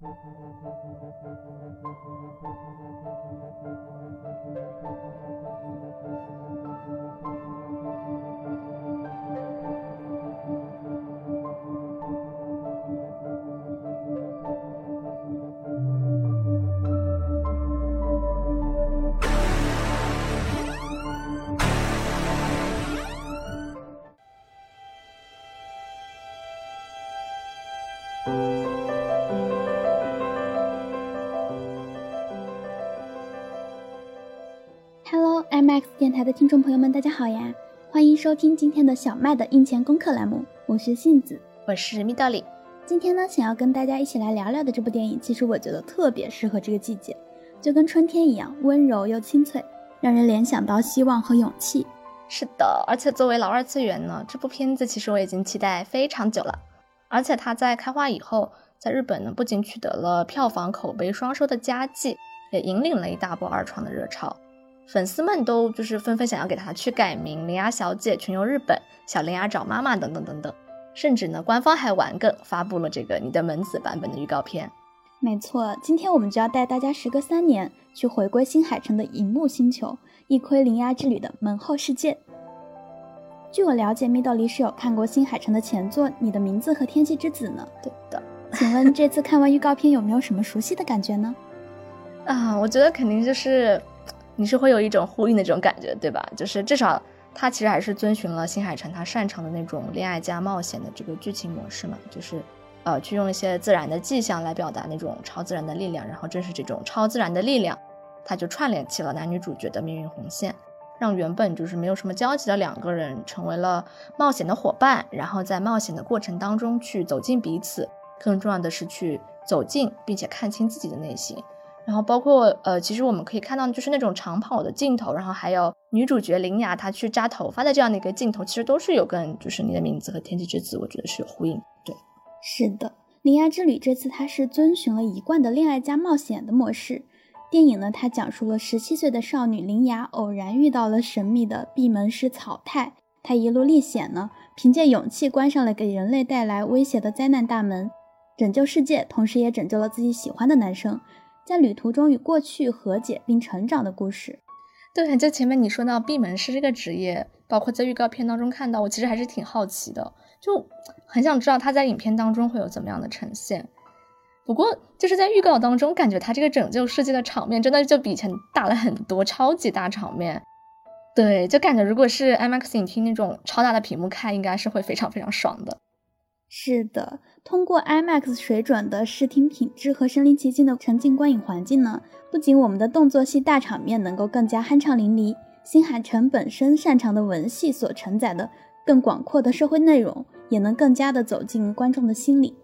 Thank you. 的听众朋友们，大家好呀！欢迎收听今天的小麦的印钱功课栏目，我是杏子，我是蜜道里。今天呢，想要跟大家一起来聊聊的这部电影，其实我觉得特别适合这个季节，就跟春天一样，温柔又清脆，让人联想到希望和勇气。是的，而且作为老二次元呢，这部片子其实我已经期待非常久了，而且它在开画以后，在日本呢不仅取得了票房口碑双收的佳绩。也引领了一大波二创的热潮，粉丝们都就是纷纷想要给他去改名“铃芽小姐全游日本”“小铃芽找妈妈”等等等等，甚至呢，官方还玩梗发布了这个你的门子版本的预告片。没错，今天我们就要带大家时隔三年去回归新海诚的荧幕星球，一窥铃芽之旅的门后世界。据我了解，蜜豆梨是有看过新海诚的前作《你的名字和天气之子》呢。对的，请问这次看完预告片有没有什么熟悉的感觉呢？啊，我觉得肯定就是，你是会有一种呼应的这种感觉，对吧？就是至少他其实还是遵循了新海诚他擅长的那种恋爱加冒险的这个剧情模式嘛，就是呃，去用一些自然的迹象来表达那种超自然的力量，然后正是这种超自然的力量，他就串联起了男女主角的命运红线，让原本就是没有什么交集的两个人成为了冒险的伙伴，然后在冒险的过程当中去走进彼此，更重要的是去走进并且看清自己的内心。然后包括呃，其实我们可以看到，就是那种长跑的镜头，然后还有女主角林雅她去扎头发的这样的一个镜头，其实都是有跟就是你的名字和天气之子，我觉得是有呼应。对，是的，铃芽之旅这次它是遵循了一贯的恋爱加冒险的模式。电影呢，它讲述了十七岁的少女林雅偶然遇到了神秘的闭门师草太，她一路历险呢，凭借勇气关上了给人类带来威胁的灾难大门，拯救世界，同时也拯救了自己喜欢的男生。在旅途中与过去和解并成长的故事。对，就前面你说到闭门师这个职业，包括在预告片当中看到，我其实还是挺好奇的，就很想知道他在影片当中会有怎么样的呈现。不过就是在预告当中，感觉他这个拯救世界的场面真的就比以前大了很多，超级大场面。对，就感觉如果是 IMAX 影厅那种超大的屏幕看，应该是会非常非常爽的。是的，通过 IMAX 水准的视听品质和身临其境的沉浸观影环境呢，不仅我们的动作戏大场面能够更加酣畅淋漓，新海诚本身擅长的文戏所承载的更广阔的社会内容，也能更加的走进观众的心里。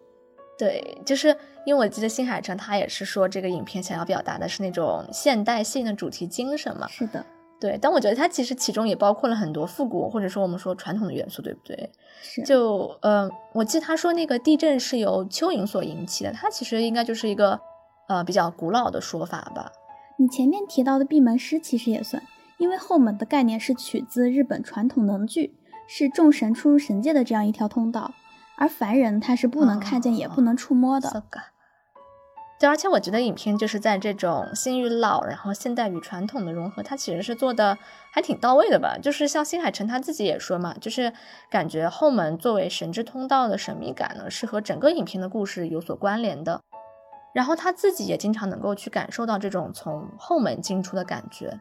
对，就是因为我记得新海诚他也是说，这个影片想要表达的是那种现代性的主题精神嘛。是的。对，但我觉得它其实其中也包括了很多复古或者说我们说传统的元素，对不对？是。就呃，我记得他说那个地震是由蚯蚓所引起的，它其实应该就是一个呃比较古老的说法吧。你前面提到的闭门师其实也算，因为后门的概念是取自日本传统能剧，是众神出入神界的这样一条通道，而凡人他是不能看见也不能触摸的。对，而且我觉得影片就是在这种新与老，然后现代与传统的融合，它其实是做的还挺到位的吧。就是像新海诚他自己也说嘛，就是感觉后门作为神之通道的神秘感呢，是和整个影片的故事有所关联的。然后他自己也经常能够去感受到这种从后门进出的感觉。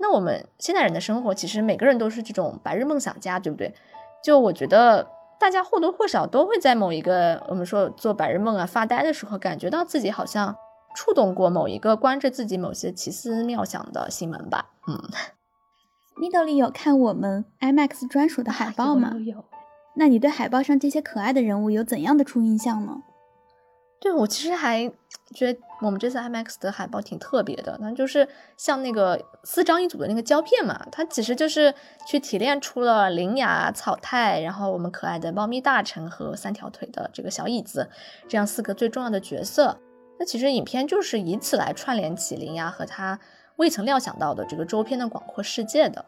那我们现代人的生活，其实每个人都是这种白日梦想家，对不对？就我觉得。大家或多或少都会在某一个我们说做白日梦啊、发呆的时候，感觉到自己好像触动过某一个关着自己某些奇思妙想的心门吧。嗯，Middle 里有看我们 IMAX 专属的海报吗？有。那你对海报上这些可爱的人物有怎样的初印象呢？对我其实还觉得我们这次 IMAX 的海报挺特别的，那就是像那个四张一组的那个胶片嘛，它其实就是去提炼出了灵雅、草太，然后我们可爱的猫咪大臣和三条腿的这个小椅子这样四个最重要的角色。那其实影片就是以此来串联起林雅和他未曾料想到的这个周边的广阔世界的。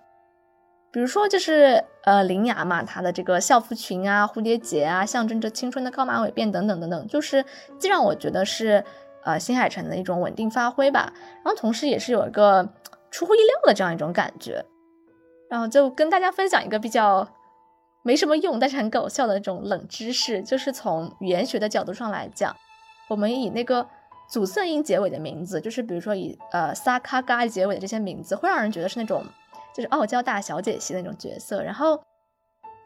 比如说就是呃林雅嘛，她的这个校服裙啊、蝴蝶结啊，象征着青春的高马尾辫等等等等，就是既让我觉得是呃新海诚的一种稳定发挥吧，然后同时也是有一个出乎意料的这样一种感觉。然后就跟大家分享一个比较没什么用但是很搞笑的这种冷知识，就是从语言学的角度上来讲，我们以那个阻塞音结尾的名字，就是比如说以呃萨卡嘎结尾的这些名字，会让人觉得是那种。就是傲娇大小姐系的那种角色，然后，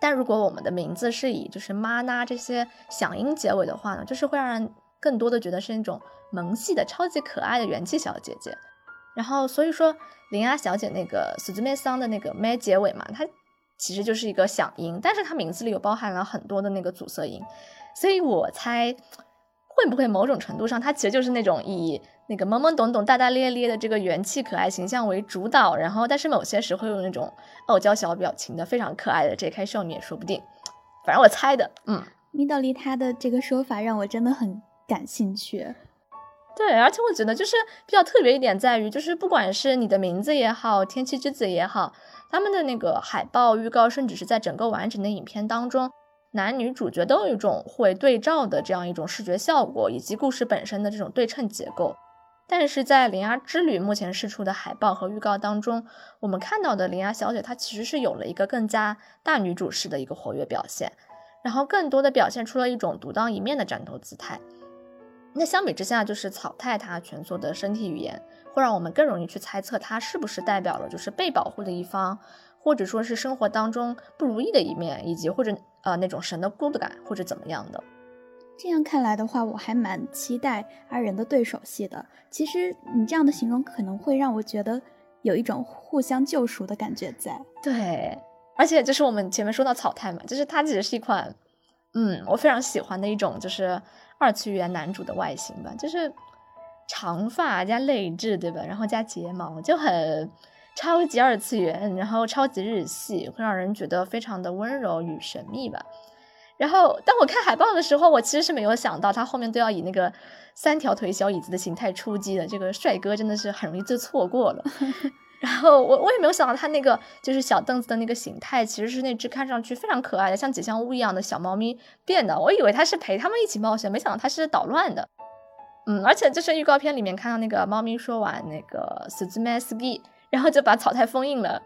但如果我们的名字是以就是妈呐这些响音结尾的话呢，就是会让人更多的觉得是那种萌系的超级可爱的元气小姐姐。然后所以说林阿小姐那个 Suzume 桑的那个 m 结尾嘛，它其实就是一个响音，但是它名字里有包含了很多的那个阻塞音，所以我猜会不会某种程度上它其实就是那种以。那个懵懵懂懂、大大咧咧的这个元气可爱形象为主导，然后但是某些时候用那种傲娇小表情的非常可爱的 J.K. 少女也说不定。反正我猜的，嗯，米道利他的这个说法让我真的很感兴趣。对，而且我觉得就是比较特别一点在于，就是不管是你的名字也好，天气之子也好，他们的那个海报、预告，甚至是在整个完整的影片当中，男女主角都有一种会对照的这样一种视觉效果，以及故事本身的这种对称结构。但是在《铃芽之旅》目前释出的海报和预告当中，我们看到的铃芽小姐她其实是有了一个更加大女主式的一个活跃表现，然后更多的表现出了一种独当一面的战斗姿态。那相比之下，就是草太她蜷缩的身体语言，会让我们更容易去猜测她是不是代表了就是被保护的一方，或者说是生活当中不如意的一面，以及或者呃那种神的孤独感或者怎么样的。这样看来的话，我还蛮期待二人的对手戏的。其实你这样的形容可能会让我觉得有一种互相救赎的感觉在。对，而且就是我们前面说到草太嘛，就是它其实是一款，嗯，我非常喜欢的一种就是二次元男主的外形吧，就是长发加泪痣，对吧？然后加睫毛，就很超级二次元，然后超级日系，会让人觉得非常的温柔与神秘吧。然后，当我看海报的时候，我其实是没有想到他后面都要以那个三条腿小椅子的形态出击的。这个帅哥真的是很容易就错过了。然后我我也没有想到他那个就是小凳子的那个形态，其实是那只看上去非常可爱的像吉祥物一样的小猫咪变的。我以为他是陪他们一起冒险，没想到他是捣乱的。嗯，而且就是预告片里面看到那个猫咪说完那个 “suzume ski”，然后就把草太封印了。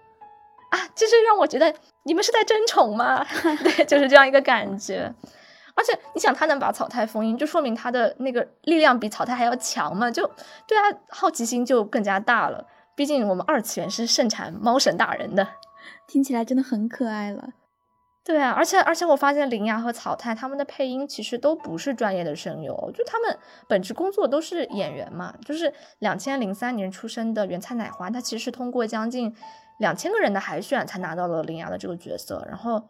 啊，就是让我觉得你们是在争宠吗？对，就是这样一个感觉。而且你想，他能把草太封印，就说明他的那个力量比草太还要强嘛，就对他好奇心就更加大了。毕竟我们二次元是盛产猫神大人的，听起来真的很可爱了。对啊，而且而且我发现林雅和草太他们的配音其实都不是专业的声优，就他们本职工作都是演员嘛。就是两千零三年出生的原菜乃花，他其实是通过将近。两千个人的海选才拿到了铃芽的这个角色，然后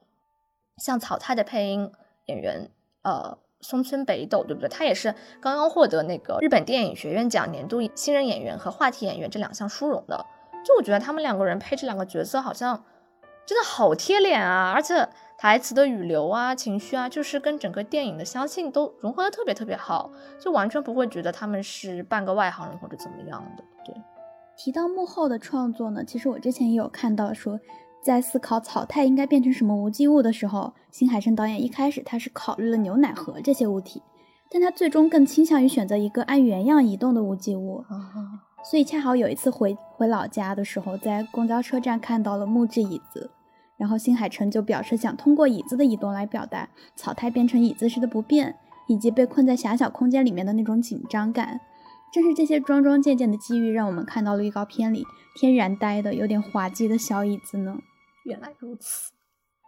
像草太的配音演员，呃，松村北斗，对不对？他也是刚刚获得那个日本电影学院奖年度新人演员和话题演员这两项殊荣的。就我觉得他们两个人配这两个角色，好像真的好贴脸啊！而且台词的语流啊、情绪啊，就是跟整个电影的相信都融合的特别特别好，就完全不会觉得他们是半个外行人或者怎么样的，对。提到幕后的创作呢，其实我之前也有看到说，在思考草太应该变成什么无机物的时候，新海诚导演一开始他是考虑了牛奶盒这些物体，但他最终更倾向于选择一个按原样移动的无机物。所以恰好有一次回回老家的时候，在公交车站看到了木质椅子，然后新海诚就表示想通过椅子的移动来表达草太变成椅子时的不便，以及被困在狭小空间里面的那种紧张感。正是这些桩桩件件的机遇，让我们看到了预告片里天然呆的、有点滑稽的小椅子呢。原来如此。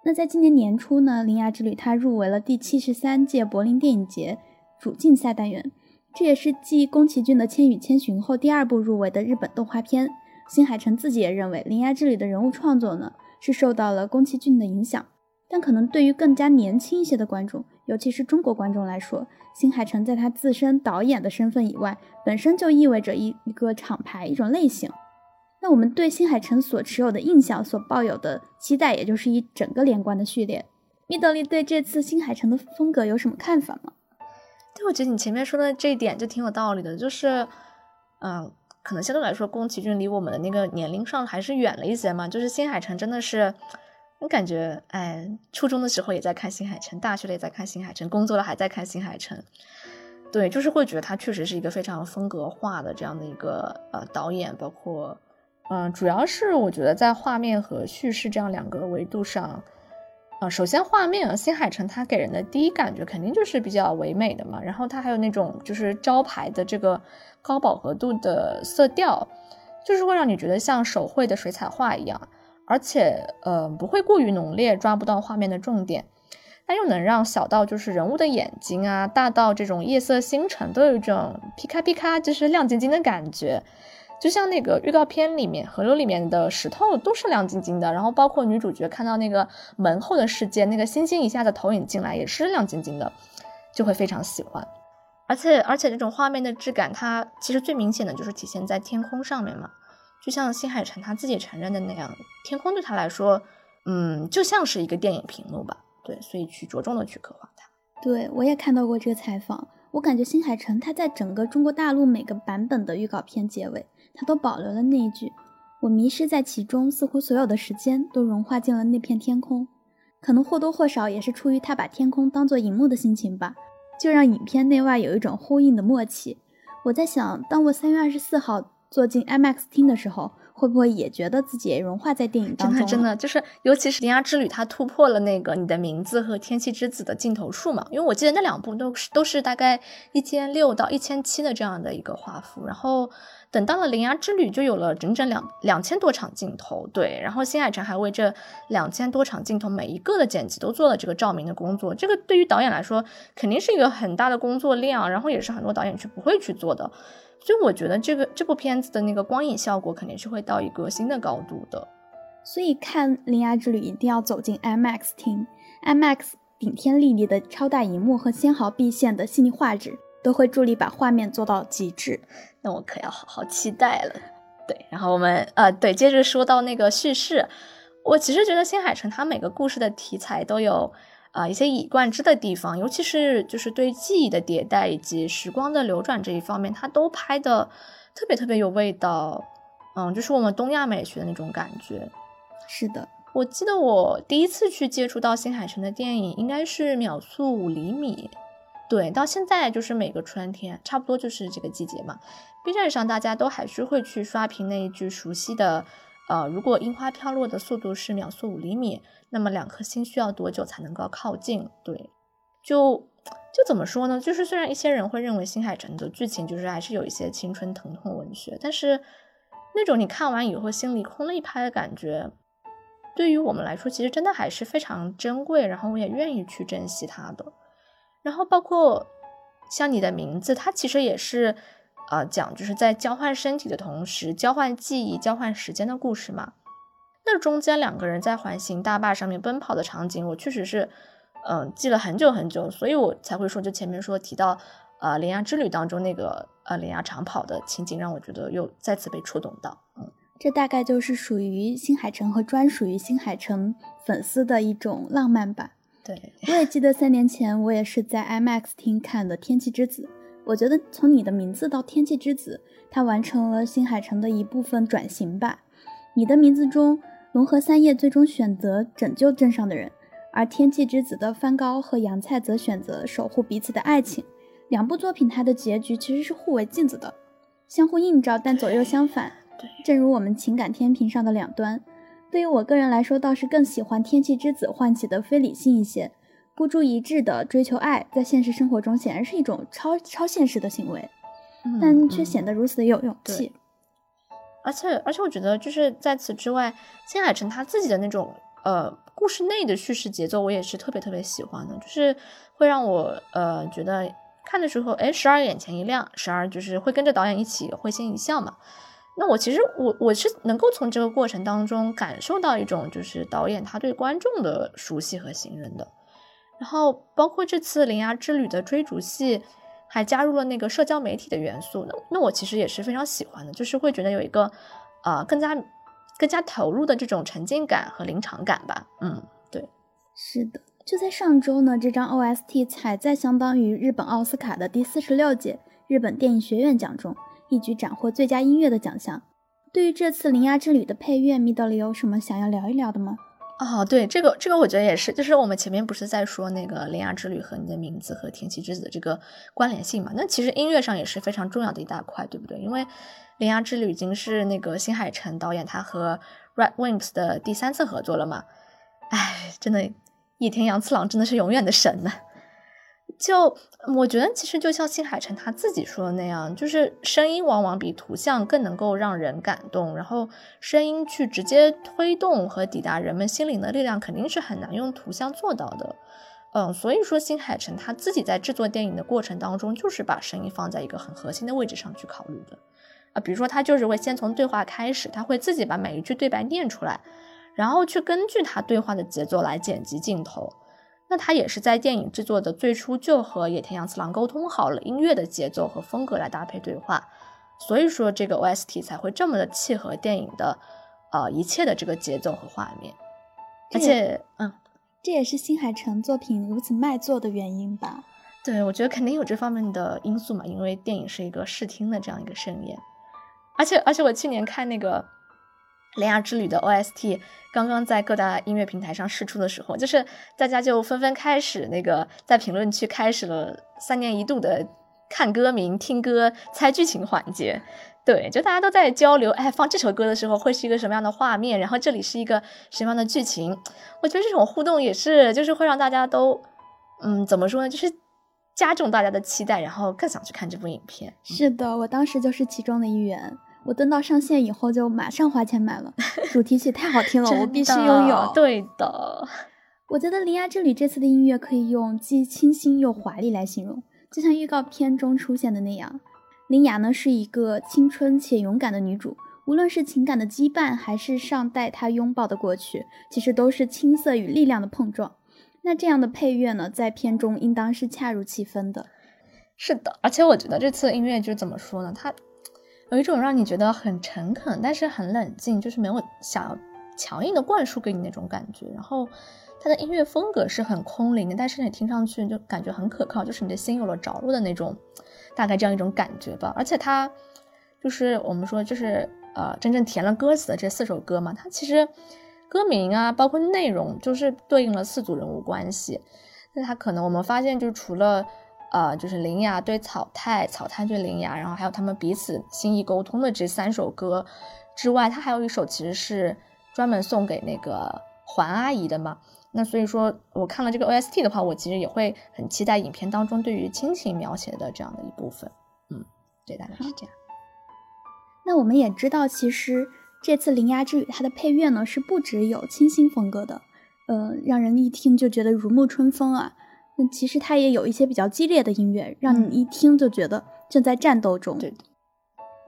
那在今年年初呢，《铃芽之旅》它入围了第七十三届柏林电影节主竞赛单元，这也是继宫崎骏的《千与千寻》后第二部入围的日本动画片。新海诚自己也认为，《铃芽之旅》的人物创作呢是受到了宫崎骏的影响，但可能对于更加年轻一些的观众，尤其是中国观众来说。新海诚在他自身导演的身份以外，本身就意味着一一个厂牌一种类型。那我们对新海诚所持有的印象、所抱有的期待，也就是一整个连贯的序列。米德利对这次新海诚的风格有什么看法吗？对，我觉得你前面说的这一点就挺有道理的，就是，嗯，可能相对来说，宫崎骏离我们的那个年龄上还是远了一些嘛。就是新海诚真的是，我感觉，哎，初中的时候也在看新海诚，大学了也在看新海诚，工作了还在看新海诚。对，就是会觉得他确实是一个非常风格化的这样的一个呃导演，包括，嗯，主要是我觉得在画面和叙事这样两个维度上。啊，首先画面，新海诚他给人的第一感觉肯定就是比较唯美的嘛。然后他还有那种就是招牌的这个高饱和度的色调，就是会让你觉得像手绘的水彩画一样，而且呃不会过于浓烈，抓不到画面的重点，但又能让小到就是人物的眼睛啊，大到这种夜色星辰都有一种皮卡皮卡，就是亮晶晶的感觉。就像那个预告片里面，河流里面的石头都是亮晶晶的，然后包括女主角看到那个门后的世界，那个星星一下子投影进来也是亮晶晶的，就会非常喜欢。而且而且这种画面的质感，它其实最明显的就是体现在天空上面嘛。就像新海诚他自己承认的那样，天空对他来说，嗯，就像是一个电影屏幕吧。对，所以去着重的去刻画它。对我也看到过这个采访，我感觉新海诚他在整个中国大陆每个版本的预告片结尾。他都保留了那一句：“我迷失在其中，似乎所有的时间都融化进了那片天空。”可能或多或少也是出于他把天空当做荧幕的心情吧，就让影片内外有一种呼应的默契。我在想，当我三月二十四号坐进 IMAX 厅的时候。会不会也觉得自己也融化在电影当中？真的，真的就是，尤其是《铃芽之旅》，它突破了那个你的名字和《天气之子》的镜头数嘛。因为我记得那两部都是都是大概一千六到一千七的这样的一个画幅，然后等到了《铃芽之旅》就有了整整两两千多场镜头，对。然后新海诚还为这两千多场镜头每一个的剪辑都做了这个照明的工作，这个对于导演来说肯定是一个很大的工作量，然后也是很多导演去不会去做的。所以我觉得这个这部片子的那个光影效果肯定是会到一个新的高度的。所以看《铃芽之旅》一定要走进 IMAX 厅，IMAX 顶天立地的超大荧幕和纤毫毕现的细腻画质都会助力把画面做到极致。那我可要好好期待了。对，然后我们呃，对，接着说到那个叙事，我其实觉得新海诚他每个故事的题材都有。啊，一些一以贯之的地方，尤其是就是对记忆的迭代以及时光的流转这一方面，他都拍的特别特别有味道。嗯，就是我们东亚美学的那种感觉。是的，我记得我第一次去接触到新海诚的电影，应该是《秒速五厘米》。对，到现在就是每个春天，差不多就是这个季节嘛。B 站上大家都还是会去刷屏那一句熟悉的。呃，如果樱花飘落的速度是秒速五厘米，那么两颗星需要多久才能够靠近？对，就就怎么说呢？就是虽然一些人会认为新海诚的剧情就是还是有一些青春疼痛文学，但是那种你看完以后心里空了一拍的感觉，对于我们来说，其实真的还是非常珍贵，然后我也愿意去珍惜它的。然后包括像你的名字，它其实也是。啊，讲就是在交换身体的同时，交换记忆、交换时间的故事嘛。那中间两个人在环形大坝上面奔跑的场景，我确实是，嗯，记了很久很久，所以我才会说，就前面说提到，呃，《铃芽之旅》当中那个呃铃芽长跑的情景，让我觉得又再次被触动到。嗯，这大概就是属于新海诚和专属于新海诚粉丝的一种浪漫吧。对，我也记得三年前我也是在 IMAX 厅看的《天气之子》。我觉得从你的名字到天气之子，它完成了新海诚的一部分转型吧。你的名字中，龙和三叶最终选择拯救镇上的人，而天气之子的帆高和杨菜则选择守护彼此的爱情。两部作品它的结局其实是互为镜子的，相互映照，但左右相反。对，正如我们情感天平上的两端。对于我个人来说，倒是更喜欢天气之子唤起的非理性一些。孤注一掷的追求爱，在现实生活中显然是一种超超现实的行为，但却显得如此的有勇气。而且，而且，我觉得就是在此之外，新海诚他自己的那种呃故事内的叙事节奏，我也是特别特别喜欢的，就是会让我呃觉得看的时候，哎，时而眼前一亮，时而就是会跟着导演一起会心一笑嘛。那我其实我我是能够从这个过程当中感受到一种就是导演他对观众的熟悉和信任的。然后，包括这次《铃芽之旅》的追逐戏，还加入了那个社交媒体的元素。那那我其实也是非常喜欢的，就是会觉得有一个，呃，更加更加投入的这种沉浸感和临场感吧。嗯，对，是的。就在上周呢，这张 OST 踩在相当于日本奥斯卡的第四十六届日本电影学院奖中，一举斩获最佳音乐的奖项。对于这次《铃芽之旅》的配乐，蜜豆里有什么想要聊一聊的吗？哦，对，这个这个我觉得也是，就是我们前面不是在说那个《铃芽之旅》和你的名字和《天气之子》的这个关联性嘛？那其实音乐上也是非常重要的一大块，对不对？因为《铃芽之旅》已经是那个新海诚导演他和 Red Wings 的第三次合作了嘛？哎，真的，野田洋次郎真的是永远的神呢。就我觉得，其实就像新海诚他自己说的那样，就是声音往往比图像更能够让人感动，然后声音去直接推动和抵达人们心灵的力量，肯定是很难用图像做到的。嗯，所以说新海诚他自己在制作电影的过程当中，就是把声音放在一个很核心的位置上去考虑的。啊，比如说他就是会先从对话开始，他会自己把每一句对白念出来，然后去根据他对话的节奏来剪辑镜头。那他也是在电影制作的最初就和野田洋次郎沟通好了音乐的节奏和风格来搭配对话，所以说这个 OST 才会这么的契合电影的，呃一切的这个节奏和画面。而且，嗯，这也是新海诚作品如此卖座的原因吧？对，我觉得肯定有这方面的因素嘛，因为电影是一个视听的这样一个盛宴，而且而且我去年看那个。《铃芽之旅》的 OST 刚刚在各大音乐平台上试出的时候，就是大家就纷纷开始那个在评论区开始了三年一度的看歌名、听歌、猜剧情环节。对，就大家都在交流，哎，放这首歌的时候会是一个什么样的画面？然后这里是一个什么样的剧情？我觉得这种互动也是，就是会让大家都，嗯，怎么说呢？就是加重大家的期待，然后更想去看这部影片。是的，我当时就是其中的一员。我等到上线以后就马上花钱买了，主题曲太好听了，我必须拥有。对的，我觉得《铃芽之旅》这次的音乐可以用既清新又华丽来形容，就像预告片中出现的那样。铃芽呢是一个青春且勇敢的女主，无论是情感的羁绊，还是尚待她拥抱的过去，其实都是青涩与力量的碰撞。那这样的配乐呢，在片中应当是恰如其分的。是的，而且我觉得这次音乐就怎么说呢？它。有一种让你觉得很诚恳，但是很冷静，就是没有想要强硬的灌输给你那种感觉。然后，它的音乐风格是很空灵的，但是你听上去就感觉很可靠，就是你的心有了着落的那种，大概这样一种感觉吧。而且它就是我们说就是呃真正填了歌词的这四首歌嘛，它其实歌名啊，包括内容，就是对应了四组人物关系。那它可能我们发现，就除了。呃，就是林雅对草太，草太对林雅，然后还有他们彼此心意沟通的这三首歌之外，他还有一首其实是专门送给那个环阿姨的嘛。那所以说，我看了这个 OST 的话，我其实也会很期待影片当中对于亲情描写的这样的一部分。嗯，对，大概是这样。那我们也知道，其实这次《铃芽之旅》它的配乐呢是不只有清新风格的，呃，让人一听就觉得如沐春风啊。那其实它也有一些比较激烈的音乐，让你一听就觉得正在战斗中。对。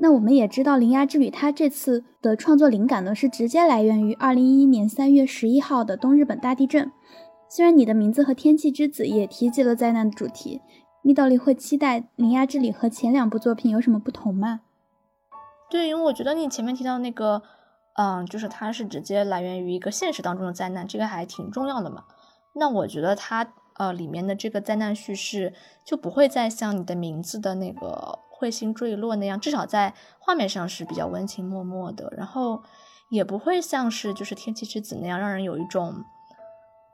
那我们也知道，《铃芽之旅》它这次的创作灵感呢，是直接来源于2011年3月11号的东日本大地震。虽然你的名字和天气之子也提及了灾难的主题，蜜豆里会期待《铃芽之旅》和前两部作品有什么不同吗？对，因为我觉得你前面提到那个，嗯，就是它是直接来源于一个现实当中的灾难，这个还挺重要的嘛。那我觉得它。呃，里面的这个灾难叙事就不会再像你的名字的那个彗星坠落那样，至少在画面上是比较温情脉脉的。然后也不会像是就是天气之子那样，让人有一种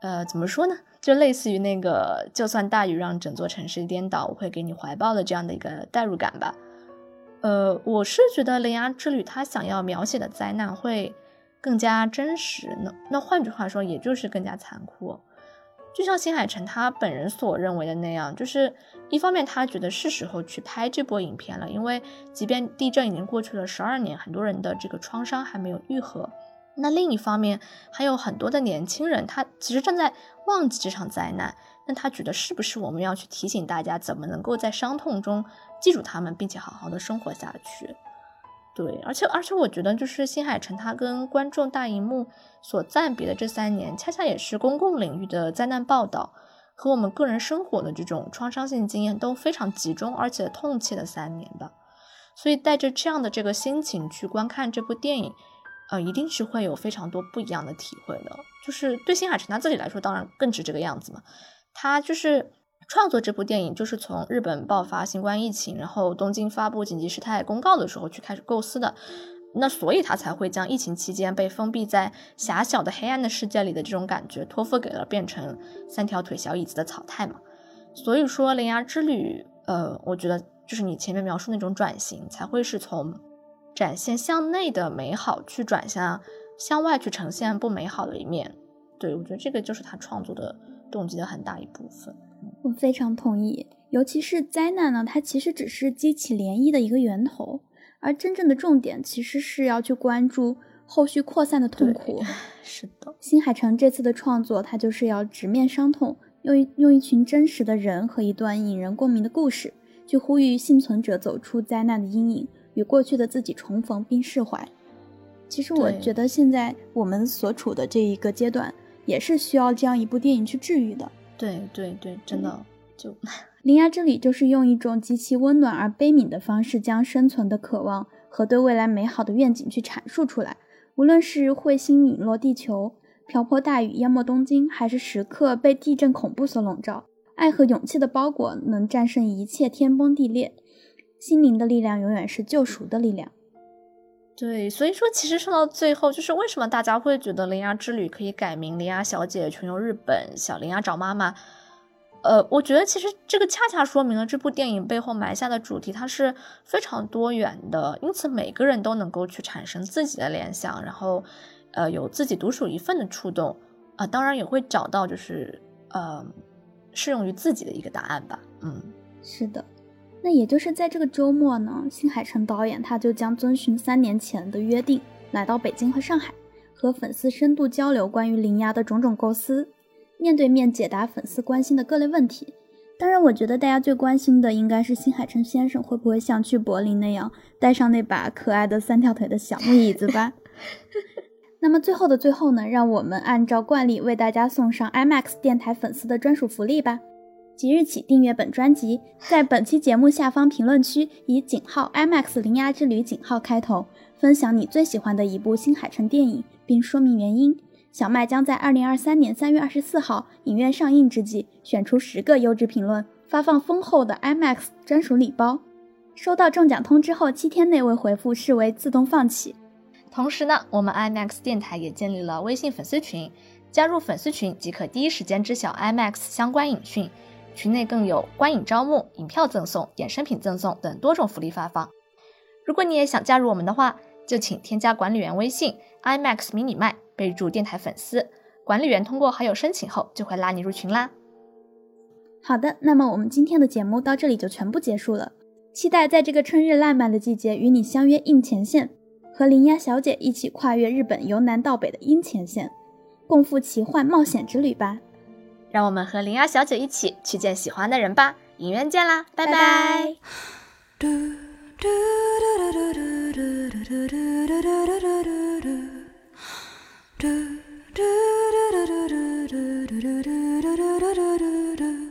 呃怎么说呢，就类似于那个就算大雨让整座城市颠倒，我会给你怀抱的这样的一个代入感吧。呃，我是觉得《雷芽之旅》它想要描写的灾难会更加真实，那那换句话说，也就是更加残酷。就像新海诚他本人所认为的那样，就是一方面他觉得是时候去拍这波影片了，因为即便地震已经过去了十二年，很多人的这个创伤还没有愈合。那另一方面，还有很多的年轻人，他其实正在忘记这场灾难。那他觉得是不是我们要去提醒大家，怎么能够在伤痛中记住他们，并且好好的生活下去？对，而且而且我觉得，就是新海诚他跟观众大荧幕所暂别的这三年，恰恰也是公共领域的灾难报道和我们个人生活的这种创伤性经验都非常集中而且痛切的三年吧。所以带着这样的这个心情去观看这部电影，呃，一定是会有非常多不一样的体会的。就是对新海诚他自己来说，当然更是这个样子嘛。他就是创作这部电影就是从日本爆发新冠疫情，然后东京发布紧急事态公告的时候去开始构思的。那所以他才会将疫情期间被封闭在狭小的黑暗的世界里的这种感觉托付给了变成三条腿小椅子的草太嘛。所以说《铃芽之旅》，呃，我觉得就是你前面描述那种转型，才会是从展现向内的美好，去转向向外去呈现不美好的一面。对我觉得这个就是他创作的动机的很大一部分。我非常同意，尤其是灾难呢，它其实只是激起涟漪的一个源头。而真正的重点其实是要去关注后续扩散的痛苦。是的，新海诚这次的创作，他就是要直面伤痛，用一用一群真实的人和一段引人共鸣的故事，去呼吁幸存者走出灾难的阴影，与过去的自己重逢并释怀。其实我觉得现在我们所处的这一个阶段，也是需要这样一部电影去治愈的。对对对，真的就。《铃芽 之旅》就是用一种极其温暖而悲悯的方式，将生存的渴望和对未来美好的愿景去阐述出来。无论是彗星陨落地球、瓢泼大雨淹没东京，还是时刻被地震恐怖所笼罩，爱和勇气的包裹能战胜一切天崩地裂。心灵的力量永远是救赎的力量。对，所以说其实说到最后，就是为什么大家会觉得《铃芽之旅》可以改名《铃芽小姐穷游日本》，小铃芽找妈妈。呃，我觉得其实这个恰恰说明了这部电影背后埋下的主题，它是非常多元的，因此每个人都能够去产生自己的联想，然后，呃，有自己独属一份的触动，啊，当然也会找到就是呃适用于自己的一个答案吧。嗯，是的，那也就是在这个周末呢，新海诚导演他就将遵循三年前的约定，来到北京和上海，和粉丝深度交流关于铃芽的种种构思。面对面解答粉丝关心的各类问题，当然，我觉得大家最关心的应该是新海诚先生会不会像去柏林那样带上那把可爱的三条腿的小木椅子吧。那么最后的最后呢，让我们按照惯例为大家送上 IMAX 电台粉丝的专属福利吧。即日起订阅本专辑，在本期节目下方评论区以井号 IMAX 零压之旅井号开头，分享你最喜欢的一部新海诚电影，并说明原因。小麦将在二零二三年三月二十四号影院上映之际，选出十个优质评论，发放丰厚的 IMAX 专属礼包。收到中奖通知后，七天内未回复视为自动放弃。同时呢，我们 IMAX 电台也建立了微信粉丝群，加入粉丝群即可第一时间知晓 IMAX 相关影讯。群内更有观影招募、影票赠送、衍生品赠送等多种福利发放。如果你也想加入我们的话，就请添加管理员微信 IMAX 迷你麦。备注电台粉丝，管理员通过好友申请后就会拉你入群啦。好的，那么我们今天的节目到这里就全部结束了。期待在这个春日烂漫的季节与你相约映前线，和铃芽小姐一起跨越日本由南到北的阴前线，共赴奇幻冒险之旅吧。让我们和灵儿小姐一起去见喜欢的人吧。影院见啦，拜拜。